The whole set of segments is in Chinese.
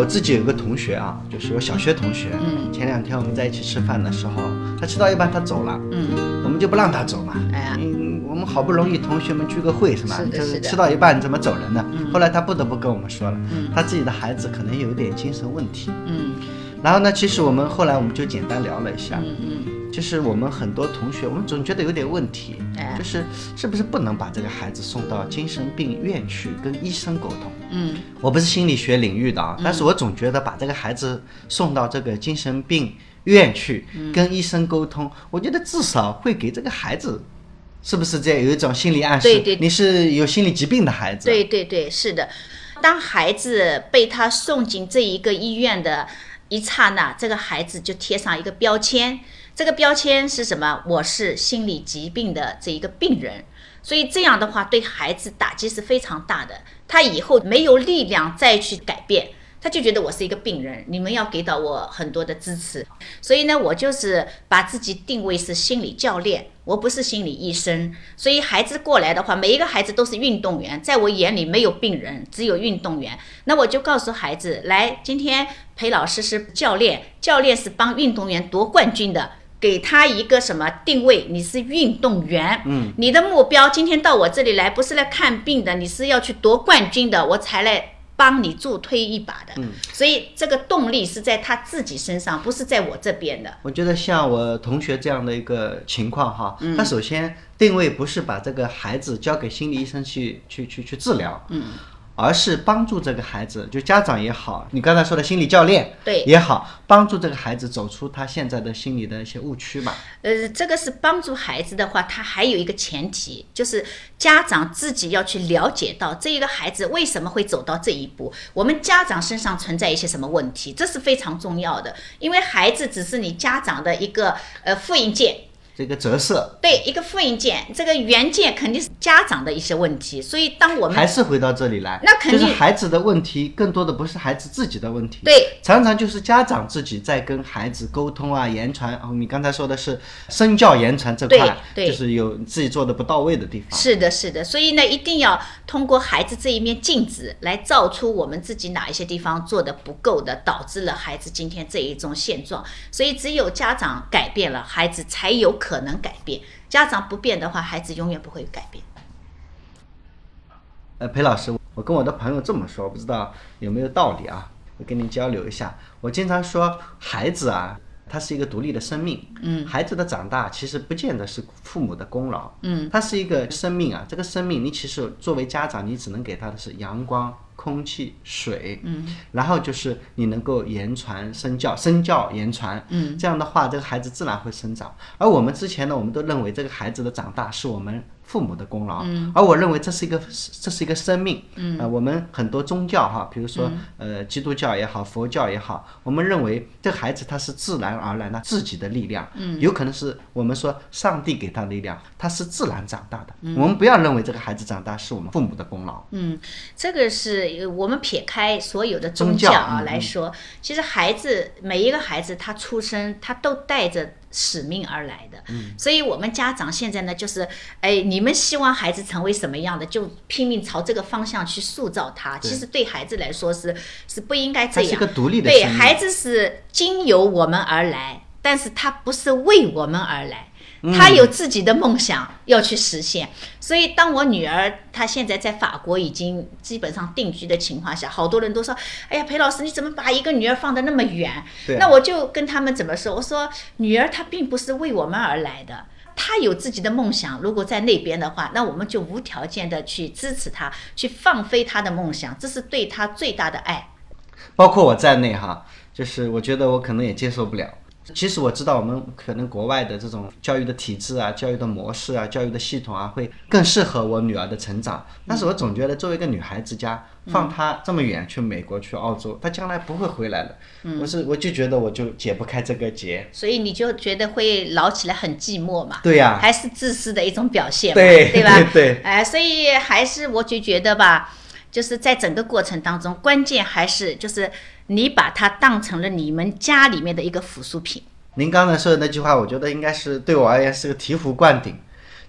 我自己有个同学啊，就是我小学同学，嗯。前两天我们在一起吃饭的时候，他吃到一半他走了，嗯，我们就不让他走嘛。哎呀。嗯，我们好不容易同学们聚个会是吧？就是吃到一半怎么走人呢？嗯。后来他不得不跟我们说了，嗯。他自己的孩子可能有一点精神问题。嗯。然后呢，其实我们后来我们就简单聊了一下，嗯嗯，就是我们很多同学，我们总觉得有点问题，哎就是是不是不能把这个孩子送到精神病院去跟医生沟通？嗯我不是心理学领域的啊，但是我总觉得把这个孩子送到这个精神病院去嗯跟医生沟通，我觉得至少会给这个孩子，是不是这样有一种心理暗示？对对你是有心理疾病的孩子。对对对，是的。当孩子被他送进这一个医院的一刹那，这个孩子就贴上一个标签。这个标签是什么？我是心理疾病的这一个病人。所以这样的话，对孩子打击是非常大的。他以后没有力量再去改变，他就觉得我是一个病人，你们要给到我很多的支持。所以呢，我就是把自己定位是心理教练，我不是心理医生。所以孩子过来的话，每一个孩子都是运动员，在我眼里没有病人，只有运动员。那我就告诉孩子，来，今天裴老师是教练，教练是帮运动员夺冠军的。给他一个什么定位？你是运动员，嗯，你的目标今天到我这里来不是来看病的，你是要去夺冠军的，我才来帮你助推一把的。嗯，所以这个动力是在他自己身上，不是在我这边的。我觉得像我同学这样的一个情况哈，嗯他首先定位不是把这个孩子交给心理医生去去去去治疗，嗯，而是帮助这个孩子，就家长也好，你刚才说的心理教练对也好，帮助这个孩子走出他现在的心理的一些误区吧。呃，这个是帮助孩子的话，他还有一个前提，就是家长自己要去了解到这一个孩子为什么会走到这一步，我们家长身上存在一些什么问题，这是非常重要的。因为孩子只是你家长的一个呃复印件，这个折射对，一个复印件，这个原件肯定是家长的一些问题，所以当我们还是回到这里来，那肯定就是孩子的问题，更多的不是孩子自己的问题，对常常就是家长自己在跟孩子沟通啊、言传。哦，你刚才说的是身教言传这块，对对就是有自己做的不到位的地方。是的，是的，所以呢，一定要通过孩子这一面镜子来照出我们自己哪一些地方做的不够的，导致了孩子今天这一种现状。所以只有家长改变了，孩子才有可能改变。家长不变的话，孩子永远不会改变。呃，裴老师，我跟我的朋友这么说，不知道有没有道理啊？我跟您交流一下。我经常说，孩子啊，他是一个独立的生命。嗯，孩子的长大其实不见得是父母的功劳。嗯，他是一个生命啊，这个生命你其实作为家长，你只能给他的是阳光、空气、水。嗯，然后就是你能够言传身教，身教言传。嗯，这样的话，这个孩子自然会生长。而我们之前呢，我们都认为这个孩子的长大是我们父母的功劳。嗯，而我认为这是一个这是一个生命。嗯，呃，我们很多宗教哈，比如说、呃基督教也好，佛教也好，我们认为这个孩子他是自然而然的自己的力量。嗯，有可能是我们说上帝给他的力量，他是自然长大的。我们不要认为这个孩子长大是我们父母的功劳。嗯，这个是呃我们撇开所有的宗宗教教啊嗯来说，其实孩子每一个孩子他出生，他都带着使命而来的。嗯，所以我们家长现在呢，就是哎，你们希望孩子成为什么样的，就拼命朝这个方向去塑造他。其实对孩子来说是是不应该这样。是个独立的对孩子是经由我们而来，但是他不是为我们而来。嗯他有自己的梦想要去实现，所以当我女儿她现在在法国已经基本上定居的情况下，好多人都说：“哎呀，裴老师，你怎么把一个女儿放得那么远？”啊那我就跟他们怎么说？我说：“女儿她并不是为我们而来的，她有自己的梦想。如果在那边的话，那我们就无条件的去支持她，去放飞她的梦想，这是对她最大的爱。”包括我在内哈，就是我觉得我可能也接受不了。其实我知道我们可能国外的这种教育的体制啊、教育的模式啊、教育的系统啊，会更适合我女儿的成长。但是我总觉得作为一个女孩子家，放她这么远去美国、去澳洲，她将来不会回来的。我是我就觉得我就解不开这个结。所以你就觉得会老起来很寂寞嘛？对呀、还是自私的一种表现嘛，对吧？对对哎，所以还是我就觉得吧，就是在整个过程当中，关键还是就是你把它当成了你们家里面的一个附属品。您刚才说的那句话，我觉得应该是对我而言是个醍醐灌顶。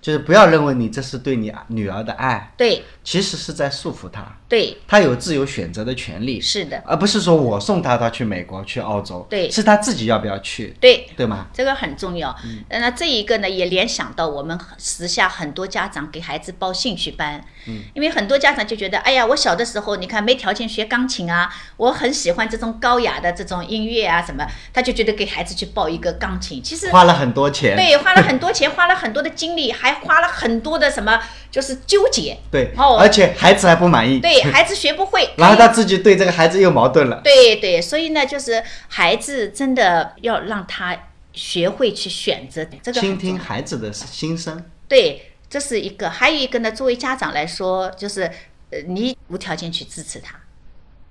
就是不要认为你这是对你女儿的爱，对。其实是在束缚她，对，她有自由选择的权利，是的，而不是说我送她，她去美国、去澳洲，对。是她自己要不要去，对。对吗？这个很重要。嗯。那这一个呢，也联想到我们时下很多家长给孩子报兴趣班，嗯，因为很多家长就觉得，哎呀，我小的时候你看没条件学钢琴啊，我很喜欢这种高雅的这种音乐啊什么，他就觉得给孩子去报一个钢琴，其实花了很多钱，对，花了很多钱，花了很多的精力，还花了很多的什么，就是纠结。对，哦而且孩子还不满意，对 孩子学不会，然后他自己对这个孩子又矛盾了。对对，所以呢，就是孩子真的要让他学会去选择这个倾听孩子的心声，对，这是一个。还有一个呢，作为家长来说，就是呃，你无条件去支持他。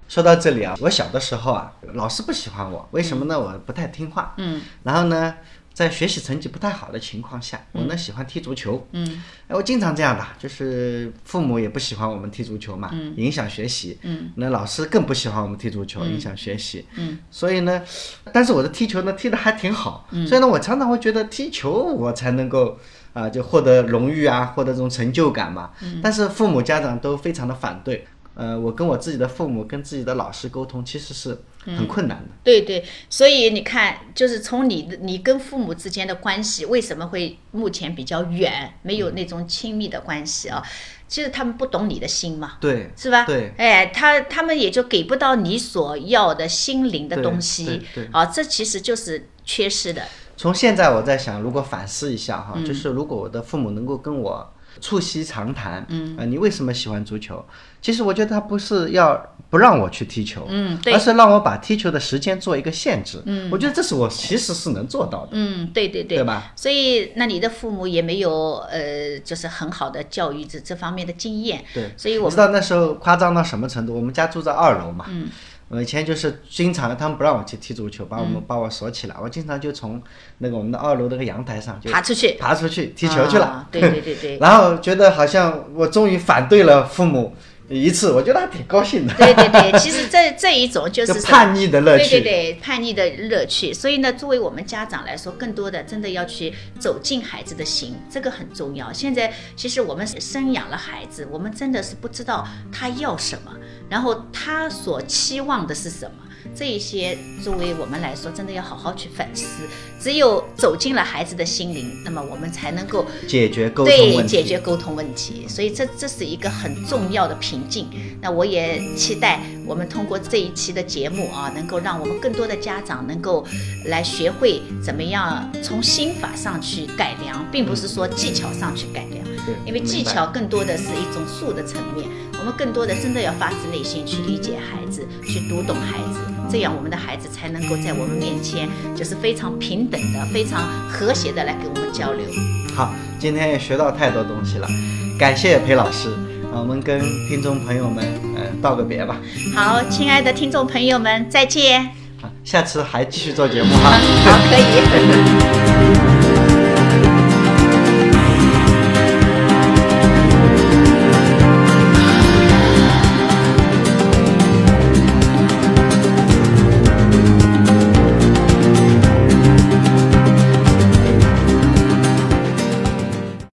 说到这里啊，我小的时候啊，老师不喜欢我，为什么呢？我不太听话。嗯。然后呢，在学习成绩不太好的情况下，我呢喜欢踢足球。嗯。哎，我经常这样的，就是父母也不喜欢我们踢足球嘛，影响学习。嗯。那老师更不喜欢我们踢足球，影响学习。嗯。所以呢，但是我的踢球呢踢得还挺好。嗯所以呢，我常常会觉得踢球我才能够。啊，就获得荣誉啊，获得这种成就感嘛。嗯但是父母家长都非常的反对。呃，我跟我自己的父母、跟自己的老师沟通，其实是很困难的。对对，所以你看，就是从你的你跟父母之间的关系，为什么会目前比较远，没有那种亲密的关系啊？其实他们不懂你的心嘛。对，是吧？对，哎，他他们也就给不到你所要的心灵的东西对对，啊，这其实就是缺失的。从现在我在想，如果反思一下哈，嗯就是如果我的父母能够跟我促膝长谈，嗯，呃，你为什么喜欢足球？其实我觉得他不是要不让我去踢球，嗯对。而是让我把踢球的时间做一个限制，嗯，我觉得这是我其实是能做到的，嗯，对对对，对吧？所以，那你的父母也没有呃，就是很好的教育这这方面的经验，对，所以我知道那时候夸张到什么程度？我们家住在二楼嘛，嗯。我以前就是经常他们不让我去踢足球，把我嗯们、把我锁起来，我经常就从那个我们的二楼那个阳台上就爬出去爬出去踢球去了。啊对对对对 然后觉得好像我终于反对了父母一次，我觉得还挺高兴的。对对对，其实 这这一种就是就叛逆的乐趣对对对，叛逆的乐趣。所以呢，作为我们家长来说，更多的真的要去走进孩子的心，这个很重要。现在其实我们生养了孩子，我们真的是不知道他要什么，然后他所期望的是什么。这一些作为我们来说，真的要好好去反思。只有走进了孩子的心灵，那么我们才能够解决沟通对解决沟通问题，所以这这是一个很重要的瓶颈。那我也期待我们通过这一期的节目啊，能够让我们更多的家长能够来学会怎么样从心法上去改良，并不是说技巧上去改良。因为技巧更多的是一种术的层面，我们更多的真的要发自内心去理解孩子，去读懂孩子，这样我们的孩子才能够在我们面前就是非常平等的、非常和谐的来跟我们交流。好，今天也学到太多东西了，感谢裴老师。啊我们跟听众朋友们，呃，道个别吧。好，亲爱的听众朋友们，再见。好，下次还继续做节目哈。好，可以。